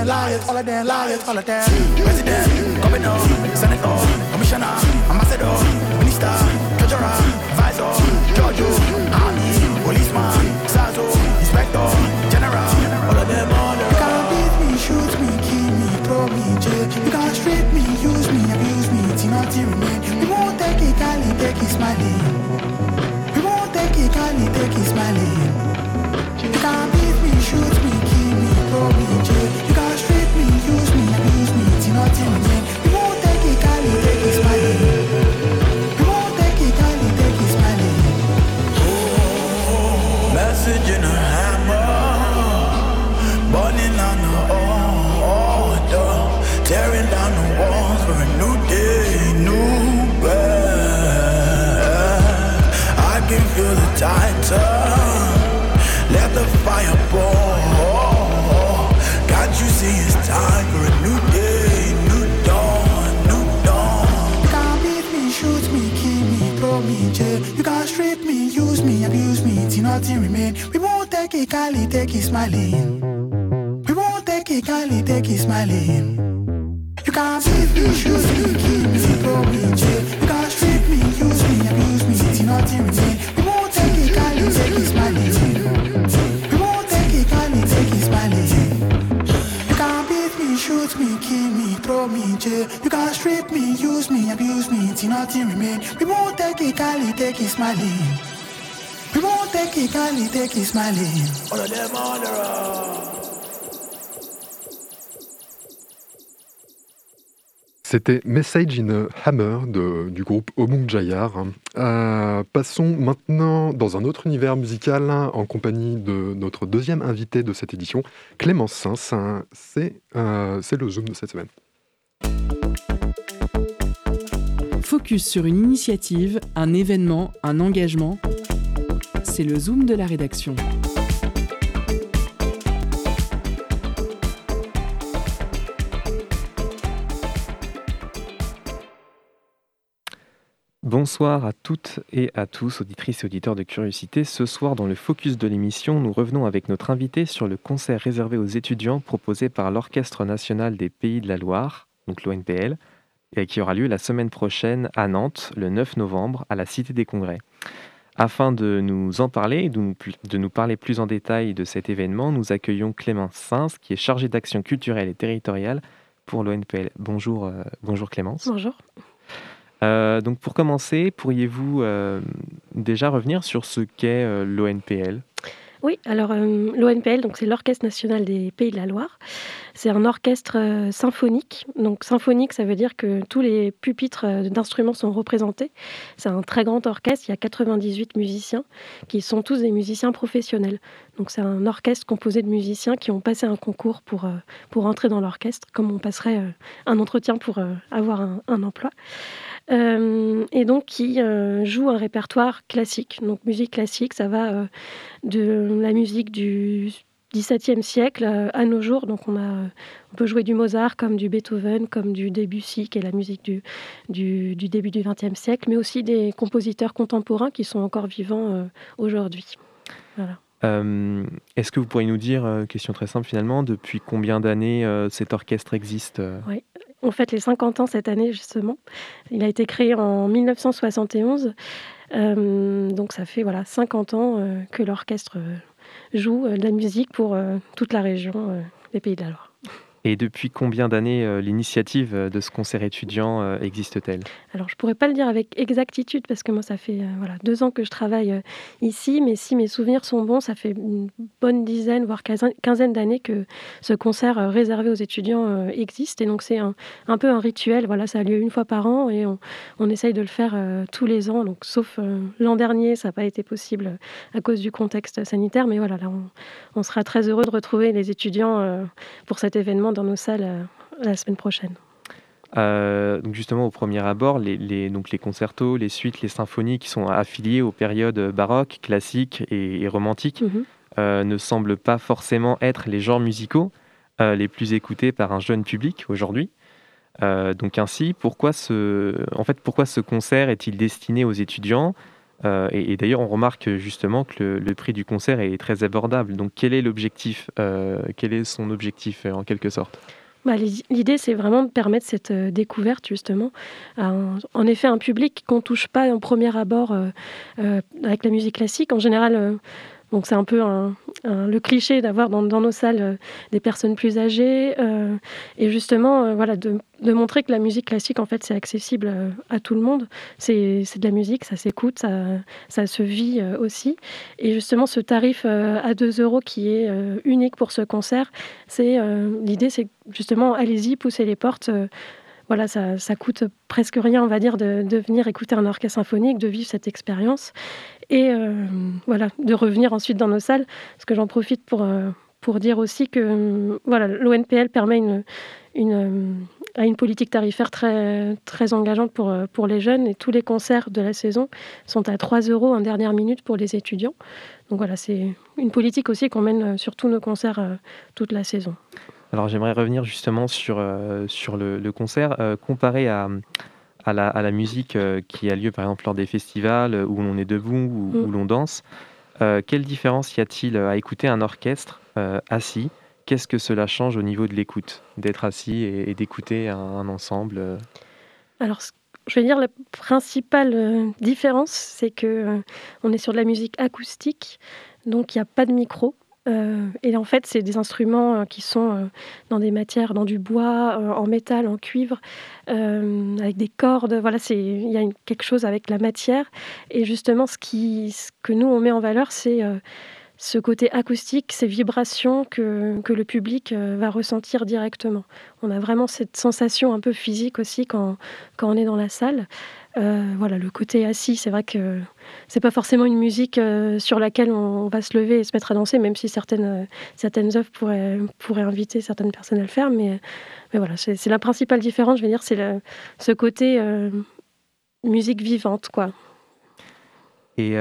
liars, all of liars, all of. President, governor, senator, commissioner, ambassador, minister, treasurer, We won't take it, Cali, take it, smiling. We won't take it, Cali, take it, smiling. You can't beat smiling. All of them on the road. C'était Message in a Hammer de- du groupe Omung Jayar. Euh, passons maintenant dans un autre univers musical en compagnie de notre deuxième invité de cette édition, Clémence Sins. C'est euh, c'est le Zoom de cette semaine. Focus sur une initiative, un événement, un engagement. C'est le Zoom de la rédaction. Bonsoir à toutes et à tous, auditrices et auditeurs de Curiosité. Ce soir, dans le focus de l'émission, nous revenons avec notre invité sur le concert réservé aux étudiants proposé par l'Orchestre national des Pays de la Loire, donc l'ONPL, et qui aura lieu la semaine prochaine à Nantes, le 9 novembre, à la Cité des Congrès. Afin de nous en parler et de nous, de nous parler plus en détail de cet événement, nous accueillons Clémence Sins, qui est chargée d'action culturelle et territoriale pour l'ONPL. Bonjour, euh, bonjour Clémence. Bonjour. Euh, donc pour commencer, pourriez-vous euh, déjà revenir sur ce qu'est l'ONPL Oui, alors euh, l'ONPL, c'est l'Orchestre national des Pays de la Loire. C'est un orchestre euh, symphonique. Donc symphonique, ça veut dire que tous les pupitres euh, d'instruments sont représentés. C'est un très grand orchestre. Il y a 98 musiciens qui sont tous des musiciens professionnels. Donc c'est un orchestre composé de musiciens qui ont passé un concours pour, entrer dans l'orchestre, comme on passerait un entretien pour avoir un emploi. Euh, et donc qui euh, joue un répertoire classique. Donc musique classique, ça va euh, de la musique du XVIIe siècle à nos jours. Donc on, a, on peut jouer du Mozart comme du Beethoven, comme du Debussy, qui est la musique du, du, du début du XXe siècle, mais aussi des compositeurs contemporains qui sont encore vivants aujourd'hui. Voilà. Euh, Est-ce que vous pourriez nous dire, question très simple finalement, depuis combien d'années cet orchestre existe On fête les 50 ans cette année, justement. Il a été créé en 1971. Euh, donc ça fait voilà, 50 ans euh, que l'orchestre euh, joue de la musique pour toute la région des Pays de la Loire. Et depuis combien d'années euh, l'initiative euh, de ce concert étudiant euh, existe-t-elle? Alors je pourrais pas le dire avec exactitude parce que moi ça fait voilà, deux ans que je travaille ici, mais si mes souvenirs sont bons, ça fait une bonne dizaine, voire quinzaine, d'années que ce concert réservé aux étudiants existe. Et donc c'est un, peu un rituel. Voilà, ça a lieu une fois par an et on, essaye de le faire tous les ans. Donc sauf l'an dernier, ça n'a pas été possible à cause du contexte sanitaire. Mais voilà, là on, on sera très heureux de retrouver les étudiants pour cet événement dans nos salles euh, la semaine prochaine. Euh, donc justement, au premier abord, les, les- donc les concertos, les suites, les symphonies qui sont affiliées aux périodes baroques, classiques et, et romantiques Mhm. euh, ne semblent pas forcément être les genres musicaux euh, les plus écoutés par un jeune public aujourd'hui. Donc ainsi, pourquoi ce, en fait, pourquoi ce concert est-il destiné aux étudiants? Euh, Et, d'ailleurs, on remarque justement que le, prix du concert est très abordable. Donc quel est l'objectif euh, Quel est son objectif euh, en quelque sorte? Bah, l'i- L'idée, c'est vraiment de permettre cette découverte, justement, un- en effet, un public qu'on touche pas en premier abord avec la musique classique. En général, donc c'est un peu le cliché d'avoir dans, nos salles euh, des personnes plus âgées. euh, et justement, euh, voilà, de, montrer que la musique classique, en fait, c'est accessible à tout le monde. C'est de la musique, ça s'écoute, ça, ça se vit aussi. Et justement, ce tarif à 2 euros qui est unique pour ce concert, c'est l'idée, c'est justement, allez-y, poussez les portes. Euh, voilà, ça, coûte presque rien, on va dire, de, venir écouter un orchestre symphonique, de vivre cette expérience et euh, voilà, de revenir ensuite dans nos salles. Parce que j'en profite pour, euh, pour dire aussi que euh, voilà, l'ONPL permet une, une, euh, a une politique tarifaire très, très engageante pour, euh, pour les jeunes et tous les concerts de la saison sont à 3 euros en dernière minute pour les étudiants. Donc voilà, c'est une politique aussi qu'on mène euh, sur tous nos concerts euh, toute la saison. Alors j'aimerais revenir justement sur, euh, sur le, le concert, euh, comparé à, à, la, à la musique euh, qui a lieu par exemple lors des festivals où l'on est debout, où, Mm. où l'on danse. Quelle différence y a-t-il à écouter un orchestre assis? Qu'est-ce que cela change au niveau de l'écoute, d'être assis et, et d'écouter un, un ensemble Alors, je vais dire la principale différence, c'est que on est sur de la musique acoustique, donc il n'y a pas de micro. Euh, et en fait, c'est des instruments euh, qui sont euh, dans des matières, dans du bois, en métal, en cuivre, avec des cordes. Voilà, il y a quelque chose avec la matière. Et justement, ce, qui, ce que nous on met en valeur, c'est ce côté acoustique, ces vibrations que, que le public va ressentir directement. On a vraiment cette sensation un peu physique aussi quand, quand on est dans la salle. Euh, voilà, le côté assis, c'est vrai que c'est pas forcément une musique euh, sur laquelle on va se lever et se mettre à danser, même si certaines, euh, certaines œuvres pourraient, pourraient inviter certaines personnes à le faire. Mais, mais voilà, c'est la principale différence, je veux dire, c'est le- ce côté musique vivante, quoi. Et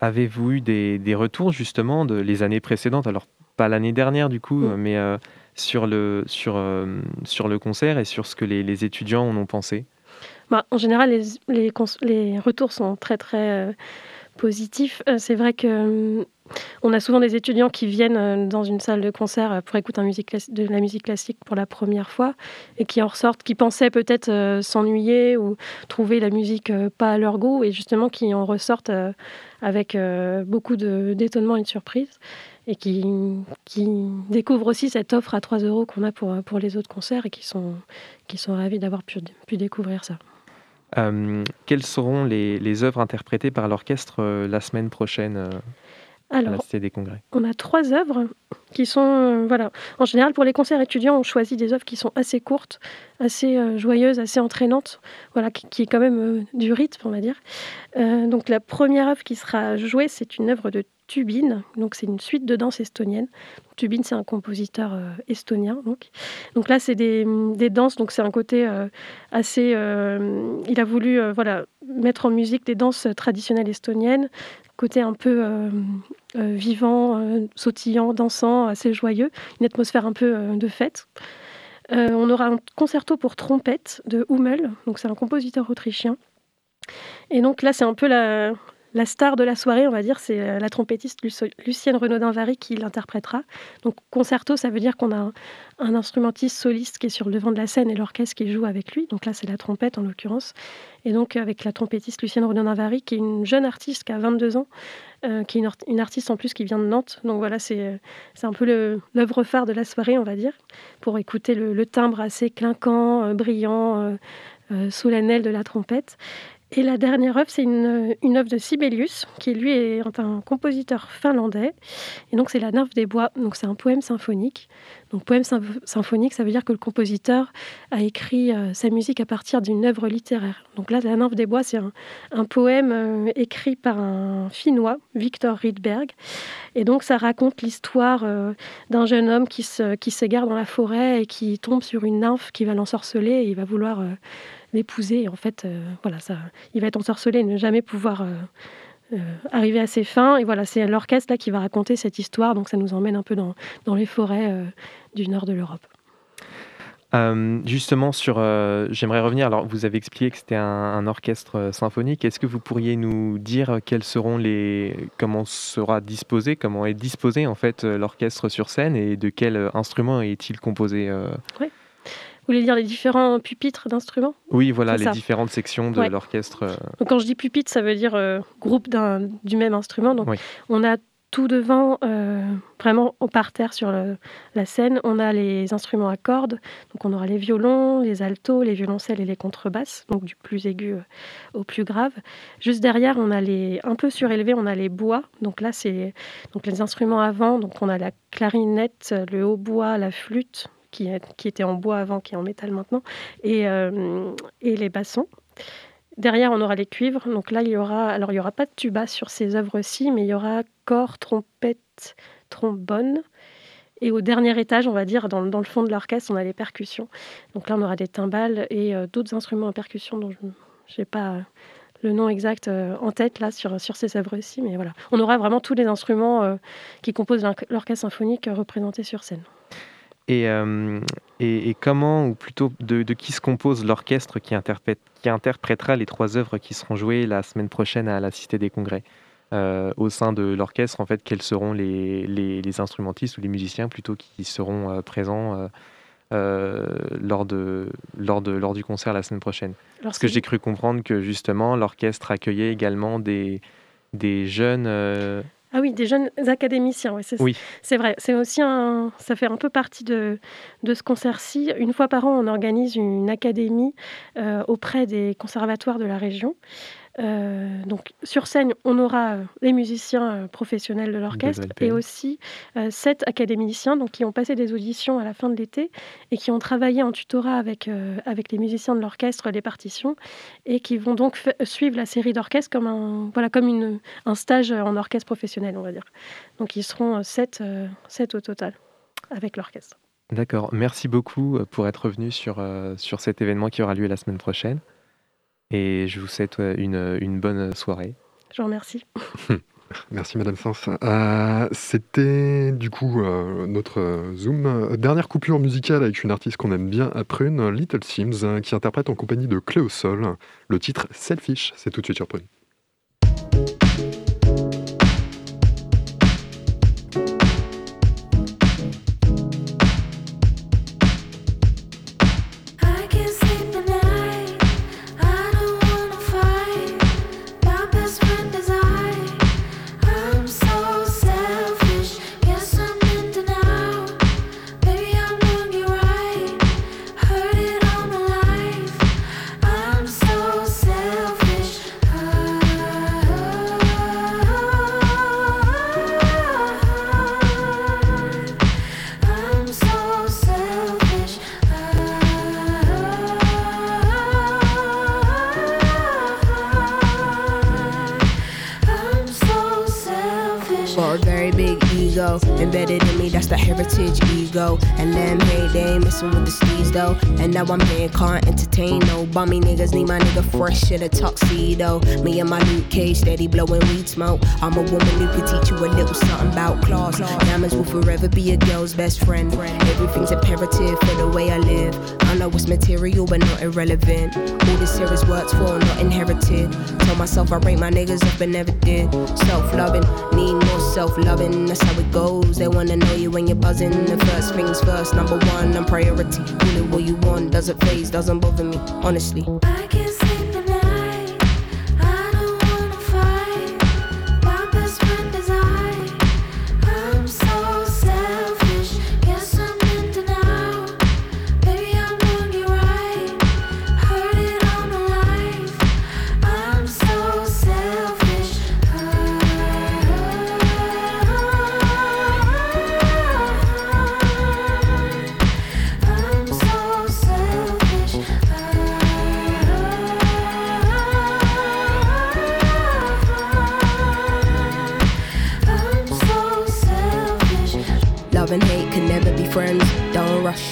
avez-vous eu des, des retours justement de les années précédentes? Alors pas l'année dernière du coup, mais sur, le, sur, sur le concert et sur ce que les, les étudiants en ont pensé? Bah, en général, les, les, retours sont très très euh, positifs. Euh, c'est vrai que hum, on a souvent des étudiants qui viennent euh, dans une salle de concert pour écouter de la musique classique pour la première fois et qui en ressortent, qui pensaient peut-être s'ennuyer ou trouver la musique pas à leur goût et justement qui en ressortent avec beaucoup d'étonnement et de surprise et qui, qui découvrent aussi cette offre à 3 euros qu'on a pour, pour les autres concerts et qui sont, qui sont ravis d'avoir pu, pu découvrir ça. Euh, quelles seront les, les œuvres interprétées par l'orchestre euh, la semaine prochaine à la Alors, Cité des Congrès on a trois œuvres qui sont, euh, voilà, en général pour les concerts étudiants, on choisit des œuvres qui sont assez courtes, assez euh, joyeuses, assez entraînantes, voilà, qui, qui est quand même euh, du rythme, on va dire. Donc la première œuvre qui sera jouée, c'est une œuvre de Tubin, donc c'est une suite de danse estonienne. Tubin, c'est un compositeur euh, estonien, donc. Donc là, c'est des, des danses, donc c'est un côté euh, assez. euh, il a voulu, voilà, mettre en musique des danses traditionnelles estoniennes, côté un peu euh, euh, vivant, euh, sautillant, dansant, assez joyeux, une atmosphère un peu de fête. On aura un concerto pour trompette de Hummel, donc c'est un compositeur autrichien. Et donc là, c'est un peu la, la star de la soirée, on va dire, c'est euh, la trompettiste Lucienne Renaudin-Vary qui l'interprétera. Donc concerto, ça veut dire qu'on a un, instrumentiste soliste qui est sur le devant de la scène et l'orchestre qui joue avec lui. Donc là, c'est la trompette en l'occurrence. Et donc avec la trompettiste Lucienne Renaudin-Vary, qui est une jeune artiste qui a 22 ans, euh, qui est une, artiste en plus qui vient de Nantes. Donc voilà, c'est euh, un peu l'œuvre phare de la soirée, on va dire, pour écouter le, timbre assez clinquant, brillant, solennel de la trompette. Et la dernière œuvre, c'est une, œuvre de Sibelius, qui lui est un compositeur finlandais. Et donc, c'est La Nymphe des Bois. Donc, c'est un poème symphonique. Donc, poème symph- symphonique, ça veut dire que le compositeur a écrit euh, sa musique à partir d'une œuvre littéraire. Donc là, La Nymphe des Bois, c'est un, poème euh, écrit par un Finnois, Victor Rydberg. Et donc, ça raconte l'histoire euh, d'un jeune homme qui se- qui s'égare dans la forêt et qui tombe sur une nymphe qui va l'ensorceler et il va vouloir l'épouser. Et en fait, euh, voilà, ça, il va être ensorcelé et ne jamais pouvoir euh, euh, arriver à ses fins. Et voilà, c'est l'orchestre là qui va raconter cette histoire. Donc, ça nous emmène un peu dans, dans les forêts du nord de l'Europe. Euh, justement, sur, euh, j'aimerais revenir. Alors, vous avez expliqué que c'était un, un orchestre symphonique. Est-ce que vous pourriez nous dire quels seront les, comment sera disposé, comment est disposé en fait l'orchestre sur scène et de quels euh, instruments est-il composé euh? Vous voulez dire les différents pupitres d'instruments? Oui, voilà, les ça. différentes sections de Ouais. l'orchestre. euh, Donc, quand je dis pupitre, ça veut dire euh, groupe d'un- du même instrument. Donc, Oui. on a tout devant, euh, vraiment au parterre sur le- la scène, on a les instruments à cordes. Donc, on aura les violons, les altos, les violoncelles et les contrebasses, donc du plus aigu euh, au plus grave. Juste derrière, on a les un peu surélevés, on a les bois. Donc là, c'est donc les instruments avant. Donc, on a la clarinette, le hautbois, la flûte qui, était en bois avant, qui est en métal maintenant, et, euh, et les bassons. Derrière, on aura les cuivres. Donc là, il y aura, alors il y aura pas de tuba sur ces œuvres-ci, mais il y aura corps, trompette, trombone. Et au dernier étage, on va dire, dans, le fond de l'orchestre, on a les percussions. Donc là, on aura des timbales et euh, d'autres instruments à percussion dont je n'ai pas euh, le nom exact en tête là sur, sur ces œuvres-ci. Mais voilà, on aura vraiment tous les instruments qui composent l'orch- l'orchestre symphonique représentés sur scène. Et, euh, et, et comment, ou plutôt de, de qui se compose l'orchestre qui, interprète, qui interprétera les trois œuvres qui seront jouées la semaine prochaine à la Cité des Congrès? Euh, Au sein de l'orchestre, en fait, quels seront les, les, les instrumentistes ou les musiciens plutôt qui seront euh, présents lors, de, lors, de, lors du concert la semaine prochaine? Parce que j'ai cru comprendre que justement l'orchestre accueillait également des, des jeunes. Ah oui, des jeunes académiciens, ouais, c'est Oui. c'est vrai. C'est aussi un, ça fait un peu partie de, de ce concert-ci. Une fois par an, on organise une académie euh, auprès des conservatoires de la région. Euh, donc sur scène, on aura euh, les musiciens euh, professionnels de l'orchestre et aussi euh, sept académiciens donc, qui ont passé des auditions à la fin de l'été et qui ont travaillé en tutorat avec, euh, avec les musiciens de l'orchestre, les partitions, et qui vont donc suivre la série d'orchestre comme, un, voilà, comme une, un stage en orchestre professionnel, on va dire. Donc ils seront sept, sept au total avec l'orchestre. D'accord. Merci beaucoup pour être revenu sur, sur cet événement qui aura lieu la semaine prochaine. Et je vous souhaite euh, une, une bonne soirée. Je vous remercie. Merci Madame Sens. Euh, C'était du coup euh, notre Zoom. Dernière coupure musicale avec une artiste qu'on aime bien à Prune, Little Sims, qui interprète en compagnie de Cléo Sol le titre Selfish. C'est tout de suite sur bummy niggas. Need my nigga fresh in a tuxedo. Me and my Luke Cage steady blowing weed smoke. I'm a woman who can teach you a little something about class. Diamonds will forever be a girl's best friend. Everything's imperative for the way I live. I know it's material, but not irrelevant. All this here is worked for, not inherited. Told myself I rate my niggas up and never did. Self loving, need more self loving. That's how it goes. They wanna know you when you're buzzing. The first things first, number one, I'm priority. Call it what you want, doesn't phase, doesn't bother me, honestly. I can't sleep.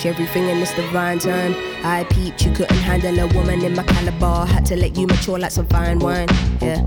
Rush everything in this divine turn. I peeped, you couldn't handle a woman in my caliber. Had to let you mature like some fine wine. Yeah.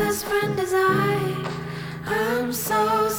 best friend is I. I'm so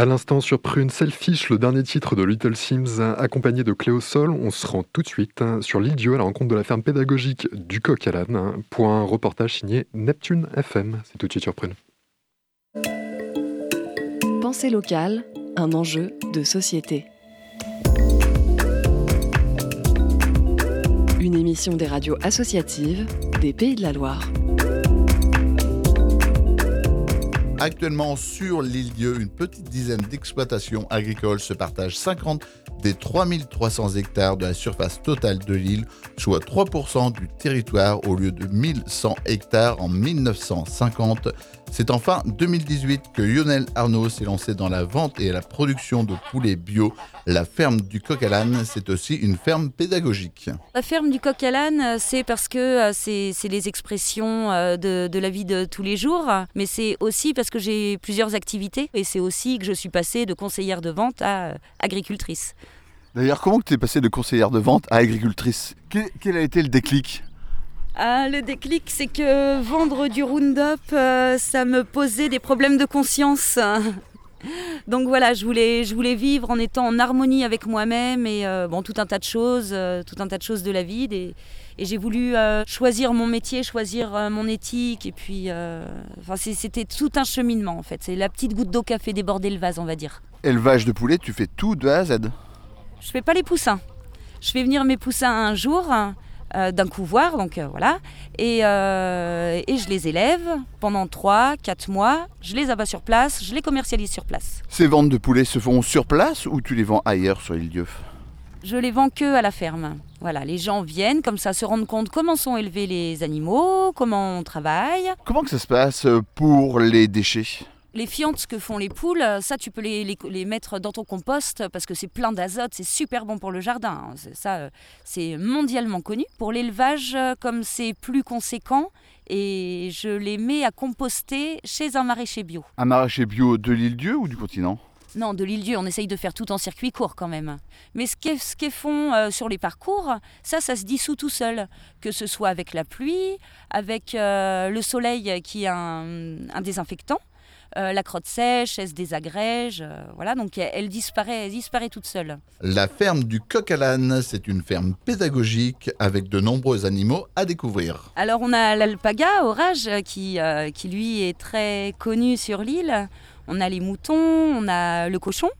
À l'instant sur Prune Selfish, le dernier titre de Little Sims, accompagné de Cléo Sol, on se rend tout de suite hein, sur l'île Dieu à la rencontre de la ferme pédagogique du Coq à hein, reportage signé Neptune FM. C'est tout de suite sur Prune. Pensée locale, un enjeu de société. Une émission des radios associatives des Pays de la Loire. Actuellement sur l'île Dieu, une petite dizaine d'exploitations agricoles se partagent 50 des 3300 hectares de la surface totale de l'île, soit 3% du territoire au lieu de 1100 hectares en 1950. C'est en fin 2018 que Lionel Arnaud s'est lancé dans la vente et la production de poulets bio. La ferme du Coq à l'âne, c'est aussi une ferme pédagogique. La ferme du coq à l'âne, euh, c'est parce que euh, c'est les expressions euh, de, de la vie de tous les jours, mais c'est aussi parce que j'ai plusieurs activités et c'est aussi que je suis passée de conseillère de vente à agricultrice. D'ailleurs, comment tu es passée de conseillère de vente à agricultrice? Quel, quel a été le déclic? Ah, le déclic, c'est que vendre du Roundup, euh, ça me posait des problèmes de conscience. Donc voilà, je voulais, je voulais vivre en étant en harmonie avec moi-même et euh, bon, tout un tas de choses, euh, tout un tas de choses de la vie. Et, et j'ai voulu euh, choisir mon métier, choisir mon éthique. Et puis, enfin, c'était tout un cheminement en fait. C'est la petite goutte d'eau qui a fait déborder le vase, on va dire. Élevage de poulets, tu fais tout de A à Z? Je fais pas les poussins. Je fais venir mes poussins un jour euh, d'un couvoir, donc euh, voilà, et, euh, et je les élève pendant 3-4 mois. Je les abats sur place, je les commercialise sur place. Ces ventes de poulets se font sur place ou tu les vends ailleurs sur l'île Dieu Je les vends que à la ferme. Voilà, les gens viennent comme ça se rendent compte comment sont élevés les animaux, comment on travaille. Comment que ça se passe pour les déchets? Les fientes que font les poules, euh, ça tu peux les, les- les mettre dans ton compost parce que c'est plein d'azote, c'est super bon pour le jardin. hein. Ça, euh, c'est mondialement connu. Pour l'élevage, euh, comme c'est plus conséquent, et je les mets à composter chez un maraîcher bio. Un maraîcher bio de l'île Dieu ou du continent? Non, de l'île Dieu, on essaye de faire tout en circuit court quand même. Mais ce qu'ils font euh, sur les parcours, ça, ça se dissout tout seul. Que ce soit avec la pluie, avec euh, le soleil qui est un, un désinfectant, euh, la crotte sèche, elle se désagrège, euh, voilà, donc elle, disparaît, elle disparaît toute seule. La ferme du coq à l'âne, c'est une ferme pédagogique avec de nombreux animaux à découvrir. Alors on a l'alpaga orage qui, euh, qui lui est très connu sur l'île. On a les moutons, on a le cochon.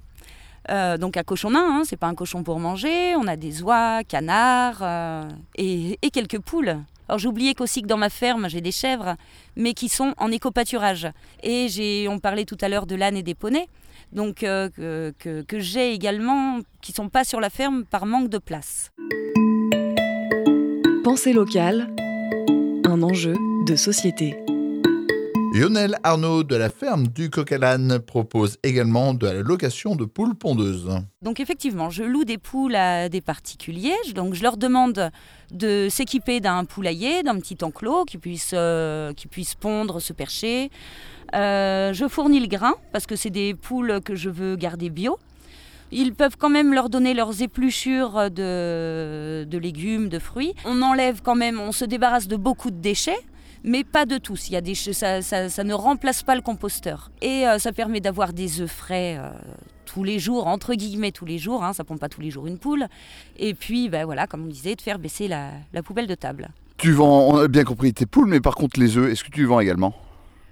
Euh, donc un cochon nain, hein, c'est pas un cochon pour manger. On a des oies, canards euh, et, et quelques poules. Alors j'ai oublié qu'aussi que dans ma ferme j'ai des chèvres, mais qui sont en éco-pâturage. Et on parlait tout à l'heure de l'âne et des poneys, donc euh, que, j'ai également, qui sont pas sur la ferme par manque de place. Pensée locale, un enjeu de société. Lionel Arnaud de la ferme du coq à l'âne propose également de la location de poules pondeuses. Donc effectivement, je loue des poules à des particuliers. Donc je leur demande de s'équiper d'un poulailler, d'un petit enclos qui puisse, euh, qui puisse pondre, se percher. Euh, je fournis le grain parce que c'est des poules que je veux garder bio. Ils peuvent quand même leur donner leurs épluchures de, de légumes, de fruits. On enlève quand même, on se débarrasse de beaucoup de déchets, mais pas de tous. Il y a des, ça, ça- ça ne remplace pas le composteur. Et euh, ça permet d'avoir des œufs frais euh, tous les jours, entre guillemets tous les jours. Hein, ça pompe pas tous les jours une poule. Et puis, ben voilà, comme on disait, de faire baisser la, la poubelle de table. Tu vends, on a bien compris, tes poules, mais par contre les œufs, est-ce que tu les vends également?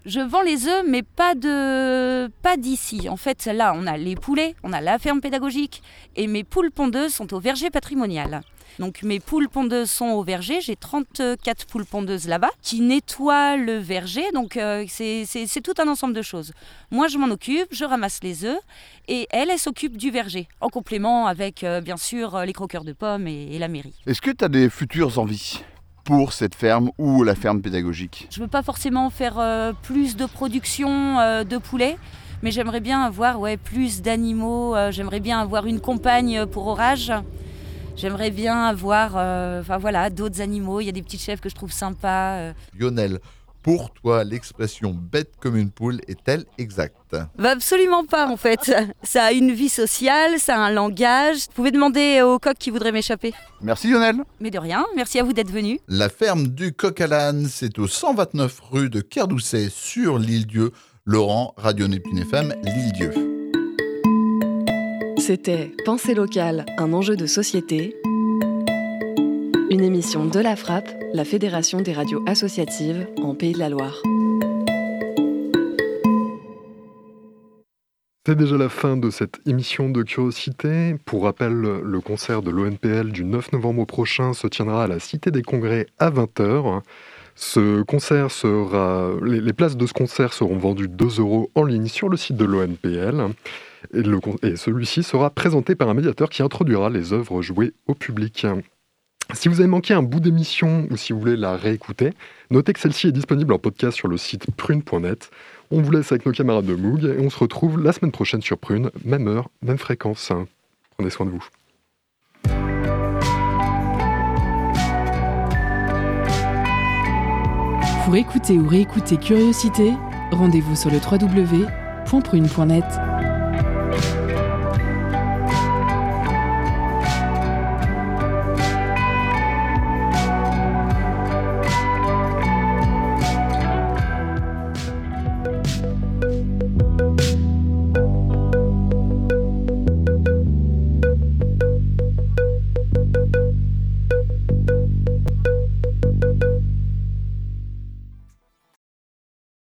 Je vends les œufs, mais pas de pas d'ici. En fait, là, on a les poulets, on a la ferme pédagogique, et mes poules pondeuses sont au verger patrimonial. Donc mes poules pondeuses sont au verger. J'ai 34 poules pondeuses là-bas qui nettoient le verger. Donc euh, c'est tout un ensemble de choses. Moi, je m'en occupe, je ramasse les œufs, et elle, elle s'occupe du verger, en complément avec euh, bien sûr euh, les croqueurs de pommes et, et la mairie. Est-ce que tu as des futures envies pour cette ferme ou la ferme pédagogique? Je veux pas forcément faire euh, plus de production euh, de poulets, mais j'aimerais bien avoir ouais, plus d'animaux. euh, j'aimerais bien avoir une compagne pour orage. J'aimerais bien avoir euh, enfin, voilà, d'autres animaux. Il y a des petites chèvres que je trouve sympas. euh. Lionel, pour toi, l'expression bête comme une poule est-elle exacte? Bah, absolument pas en fait. Ça a une vie sociale, ça a un langage. Vous pouvez demander au coq qui voudrait m'échapper. Merci Lionel. Mais de rien, merci à vous d'être venu. La ferme du coq à l'âne, c'est au 129 rue de Kerdoucet sur l'île Dieu. Laurent, Radio Néptune FM, l'île Dieu. C'était Pensée locale, un enjeu de société. Une émission de la Frappe, la Fédération des radios associatives en Pays de la Loire. C'est déjà la fin de cette émission de Curiosité. Pour rappel, le concert de l'ONPL du 9 novembre prochain se tiendra à la Cité des Congrès à 20h. Ce concert sera, les, les places de ce concert seront vendues 2 euros en ligne sur le site de l'ONPL. Et, celui-ci sera présenté par un médiateur qui introduira les œuvres jouées au public. Si vous avez manqué un bout d'émission ou si vous voulez la réécouter, notez que celle-ci est disponible en podcast sur le site prune.net. On vous laisse avec nos camarades de Moog et on se retrouve la semaine prochaine sur Prune, même heure, même fréquence. Prenez soin de vous. Pour écouter ou réécouter Curiosité, rendez-vous sur le www.prune.net.